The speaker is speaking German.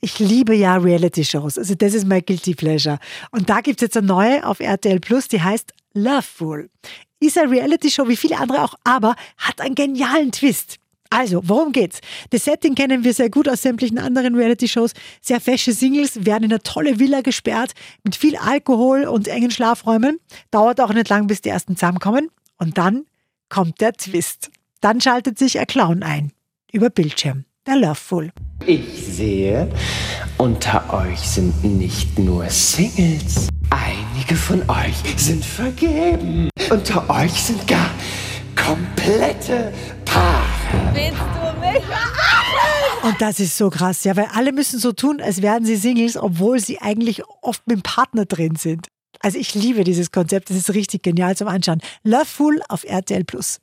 Ich liebe ja Reality-Shows. Also das ist mein Guilty Pleasure. Und da gibt es jetzt eine neue auf RTL Plus, die heißt Loveful. Ist eine Reality-Show wie viele andere auch, aber hat einen genialen Twist. Also, worum geht's? Das Setting kennen wir sehr gut aus sämtlichen anderen Reality-Shows. Sehr fesche Singles werden in eine tolle Villa gesperrt mit viel Alkohol und engen Schlafräumen. Dauert auch nicht lang, bis die ersten zusammenkommen. Und dann kommt der Twist. Dann schaltet sich ein Clown ein. Über Bildschirm. Der Loveful. Ich sehe, unter euch sind nicht nur Singles. Einige von euch sind vergeben. Unter euch sind gar komplette Paare. Willst du mich verarschen? Und das ist so krass, ja, weil alle müssen so tun, als wären sie Singles, obwohl sie eigentlich oft mit dem Partner drin sind. Also ich liebe dieses Konzept, das ist richtig genial zum Anschauen. Loveful auf RTL Plus.